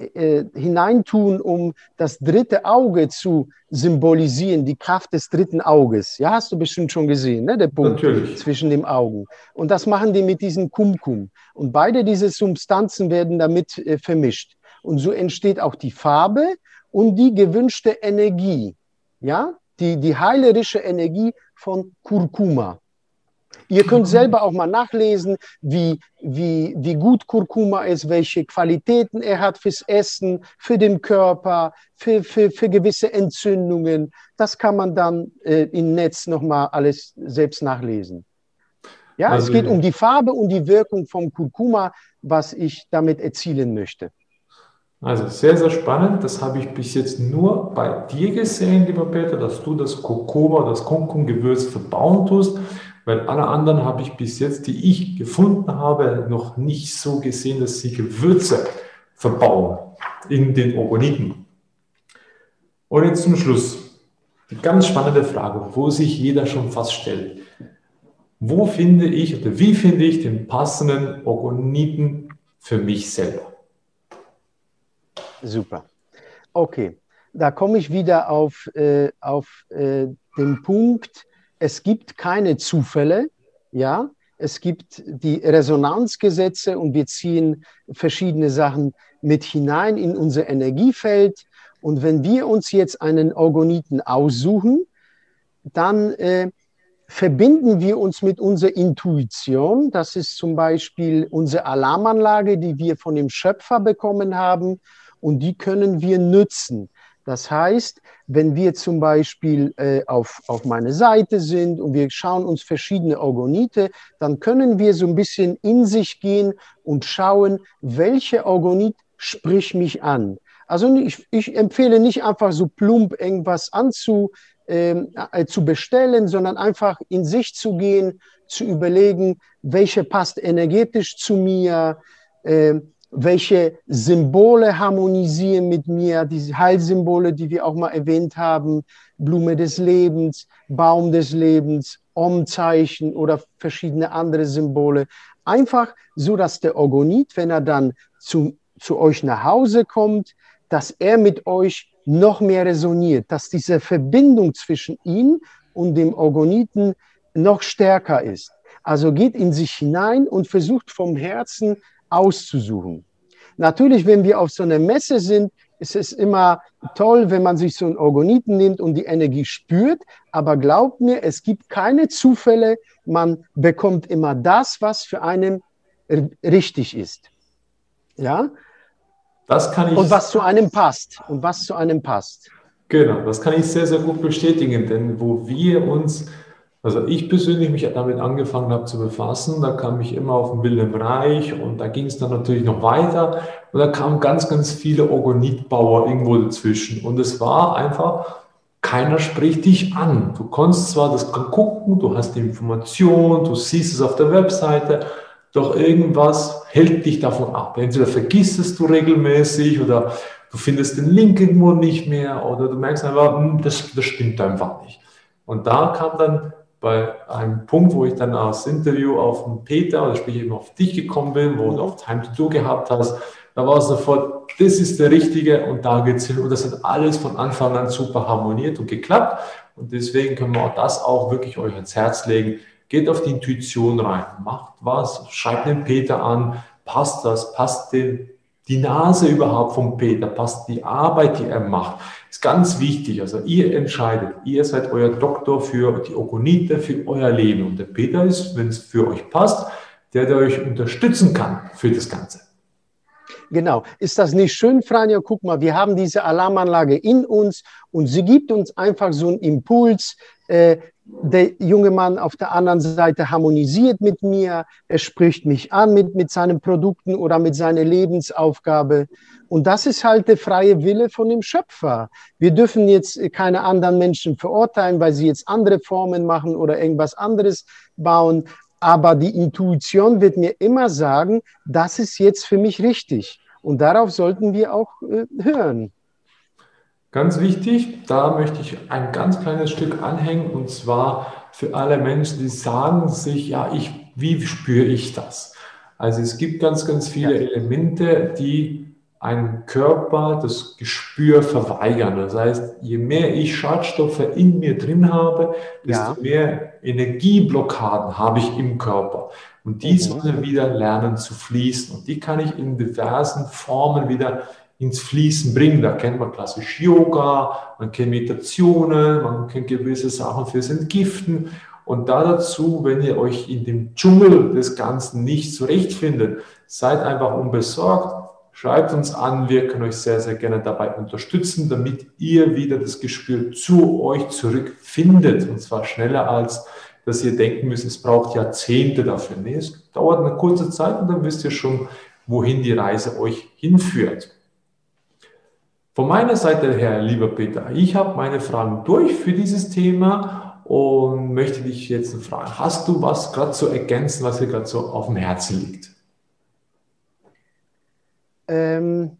äh, hineintun, um das dritte Auge zu symbolisieren, die Kraft des dritten Auges. Ja, hast du bestimmt schon gesehen, ne? der Punkt Natürlich. zwischen den Augen. Und das machen die mit diesem Kumkum. Und beide diese Substanzen werden damit äh, vermischt. Und so entsteht auch die Farbe und die gewünschte Energie. Ja, die, die heilerische Energie von Kurkuma. Ihr könnt selber auch mal nachlesen, wie, wie, wie gut Kurkuma ist, welche Qualitäten er hat fürs Essen, für den Körper, für, für, für gewisse Entzündungen. Das kann man dann äh, im Netz nochmal alles selbst nachlesen. Ja, also, es geht um die Farbe und die Wirkung vom Kurkuma, was ich damit erzielen möchte. Also sehr, sehr spannend. Das habe ich bis jetzt nur bei dir gesehen, lieber Peter, dass du das Kurkuma, das Kumkum-Gewürz verbauen tust. Weil alle anderen habe ich bis jetzt, die ich gefunden habe, noch nicht so gesehen, dass sie Gewürze verbauen in den Organiten. Und jetzt zum Schluss. Die ganz spannende Frage, wo sich jeder schon fast stellt. Wo finde ich oder wie finde ich den passenden Organiten für mich selber? Super. Okay, da komme ich wieder auf, äh, auf äh, den Punkt, es gibt keine Zufälle, ja, es gibt die Resonanzgesetze und wir ziehen verschiedene Sachen mit hinein in unser Energiefeld. Und wenn wir uns jetzt einen Orgoniten aussuchen, dann äh, verbinden wir uns mit unserer Intuition. Das ist zum Beispiel unsere Alarmanlage, die wir von dem Schöpfer bekommen haben und die können wir nützen. Das heißt, wenn wir zum Beispiel äh, auf, auf meine Seite sind und wir schauen uns verschiedene Orgonite, dann können wir so ein bisschen in sich gehen und schauen, welche Orgonit spricht mich an. Also ich, ich empfehle nicht einfach so plump irgendwas anzu, ähm, äh, zu bestellen, sondern einfach in sich zu gehen, zu überlegen, welche passt energetisch zu mir, äh, welche Symbole harmonisieren mit mir, diese Heilsymbole, die wir auch mal erwähnt haben, Blume des Lebens, Baum des Lebens, Om-Zeichen oder verschiedene andere Symbole. Einfach so, dass der Orgonit, wenn er dann zu, zu euch nach Hause kommt, dass er mit euch noch mehr resoniert, dass diese Verbindung zwischen ihm und dem Orgoniten noch stärker ist. Also geht in sich hinein und versucht vom Herzen auszusuchen. Natürlich, wenn wir auf so einer Messe sind, ist es immer toll, wenn man sich so einen Orgoniten nimmt und die Energie spürt. Aber glaubt mir, es gibt keine Zufälle. Man bekommt immer das, was für einen richtig ist. Ja? Das kann ich. Und was zu einem passt. Und was zu einem passt. Genau, das kann ich sehr, sehr gut bestätigen. Denn wo wir uns also ich persönlich mich damit angefangen habe zu befassen, da kam ich immer auf den Wilhelm Reich und da ging es dann natürlich noch weiter und da kamen ganz, ganz viele Orgonitbauer irgendwo dazwischen und es war einfach, keiner spricht dich an. Du konntest zwar das gucken, du hast die Information, du siehst es auf der Webseite, doch irgendwas hält dich davon ab. Entweder vergisst es du regelmäßig oder du findest den Link irgendwo nicht mehr oder du merkst einfach, hm, das, das stimmt einfach nicht. Und da kam dann bei einem Punkt, wo ich dann als Interview auf den Peter oder sprich eben auf dich gekommen bin, wo du auch Time to Do gehabt hast, da war es sofort, das ist der Richtige und da geht's hin. Und das hat alles von Anfang an super harmoniert und geklappt. Und deswegen können wir auch das auch wirklich euch ans Herz legen. Geht auf die Intuition rein, macht was, schreibt den Peter an, passt das, passt den, die Nase überhaupt vom Peter, passt die Arbeit, die er macht ganz wichtig. Also ihr entscheidet, ihr seid euer Doktor für die Ogonite, für euer Leben. Und der Peter ist, wenn es für euch passt, der, der euch unterstützen kann für das Ganze. Genau. Ist das nicht schön, Franja? Guck mal, wir haben diese Alarmanlage in uns und sie gibt uns einfach so einen Impuls. Äh, der junge Mann auf der anderen Seite harmonisiert mit mir, er spricht mich an mit, mit seinen Produkten oder mit seiner Lebensaufgabe. Und das ist halt der freie Wille von dem Schöpfer. Wir dürfen jetzt keine anderen Menschen verurteilen, weil sie jetzt andere Formen machen oder irgendwas anderes bauen. Aber die Intuition wird mir immer sagen, das ist jetzt für mich richtig. Und darauf sollten wir auch äh, hören. Ganz wichtig, da möchte ich ein ganz kleines Stück anhängen und zwar für alle Menschen, die sagen sich, ja, ich, wie spüre ich das? Also es gibt ganz, ganz viele. Elemente, die einem Körper das Gespür verweigern. Das heißt, je mehr ich Schadstoffe in mir drin habe, desto ja. mehr Energieblockaden habe ich im Körper. Und die mhm. sollen wieder lernen zu fließen. Und die kann ich in diversen Formen wieder ins Fließen bringen. Da kennt man klassisch Yoga, man kennt Meditationen, man kennt gewisse Sachen fürs Entgiften. Und da dazu, wenn ihr euch in dem Dschungel des Ganzen nicht zurechtfindet, seid einfach unbesorgt, schreibt uns an, wir können euch sehr, sehr gerne dabei unterstützen, damit ihr wieder das Gespür zu euch zurückfindet. Und zwar schneller als dass ihr denken müsst, es braucht Jahrzehnte dafür. Nee, es dauert eine kurze Zeit und dann wisst ihr schon, wohin die Reise euch hinführt. Von meiner Seite her, lieber Peter, ich habe meine Fragen durch für dieses Thema und möchte dich jetzt fragen, hast du was gerade zu ergänzen, was dir gerade so auf dem Herzen liegt? Ähm,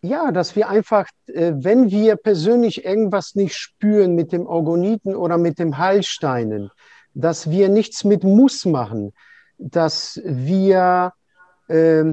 ja, dass wir einfach, äh, wenn wir persönlich irgendwas nicht spüren mit dem Orgoniten oder mit dem Heilsteinen, dass wir nichts mit Muss machen, dass wir, äh,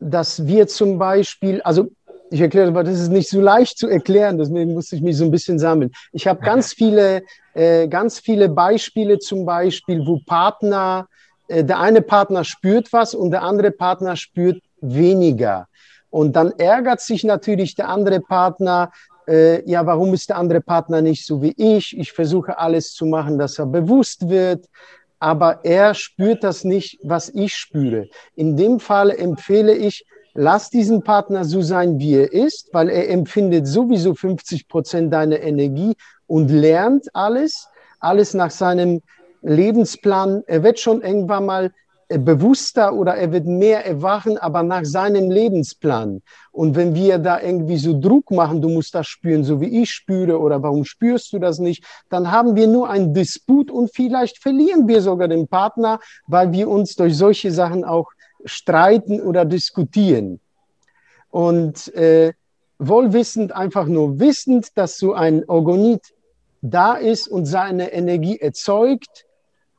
dass wir zum Beispiel, also ich erkläre, aber das ist nicht so leicht zu erklären, deswegen musste ich mich so ein bisschen sammeln. Ich habe ganz viele, äh, ganz viele Beispiele zum Beispiel, wo Partner, der eine Partner spürt was und der andere Partner spürt weniger. Und dann ärgert sich natürlich der andere Partner, äh, ja, warum ist der andere Partner nicht so wie ich? Ich versuche alles zu machen, dass er bewusst wird, aber er spürt das nicht, was ich spüre. In dem Fall empfehle ich, lass diesen Partner so sein, wie er ist, weil er empfindet sowieso 50 Prozent deiner Energie und lernt alles, alles nach seinem Lebensplan. Er wird schon irgendwann mal äh, bewusster oder er wird mehr erwachen, aber nach seinem Lebensplan. Und wenn wir da irgendwie so Druck machen, du musst das spüren, so wie ich spüre, oder warum spürst du das nicht, dann haben wir nur einen Disput und vielleicht verlieren wir sogar den Partner, weil wir uns durch solche Sachen auch streiten oder diskutieren. Und äh, wohlwissend, einfach nur wissend, dass so ein Orgonit da ist und seine Energie erzeugt,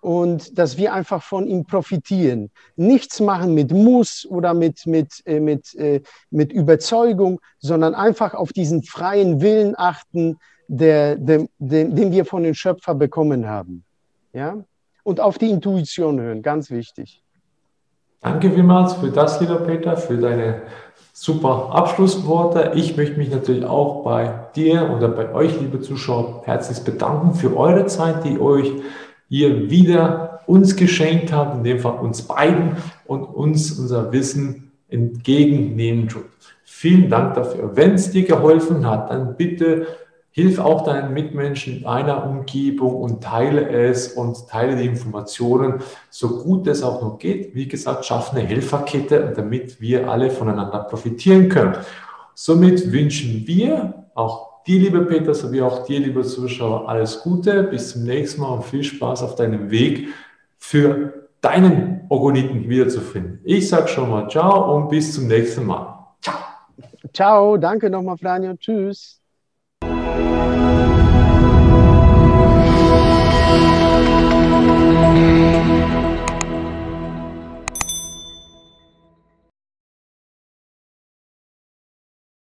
und dass wir einfach von ihm profitieren. Nichts machen mit Muss oder mit, mit, äh, mit, äh, mit Überzeugung, sondern einfach auf diesen freien Willen achten, der, der, den, den wir von den Schöpfer bekommen haben. Ja? Und auf die Intuition hören, ganz wichtig. Danke vielmals für das, lieber Peter, für deine super Abschlussworte. Ich möchte mich natürlich auch bei dir oder bei euch, liebe Zuschauer, herzlich bedanken für eure Zeit, die euch ihr wieder uns geschenkt habt, in dem Fall uns beiden und uns unser Wissen entgegennehmen tut. Vielen Dank dafür. Wenn es dir geholfen hat, dann bitte hilf auch deinen Mitmenschen in einer Umgebung und teile es und teile die Informationen, so gut es auch noch geht. Wie gesagt, schaff eine Helferkette, damit wir alle voneinander profitieren können. Somit wünschen wir auch Dir, lieber Peter, sowie auch dir, liebe Zuschauer, alles Gute. Bis zum nächsten Mal und viel Spaß auf deinem Weg für deinen Orgoniten wiederzufinden. Ich sage schon mal ciao und bis zum nächsten Mal. Ciao. Ciao, danke nochmal, Franjo. Tschüss.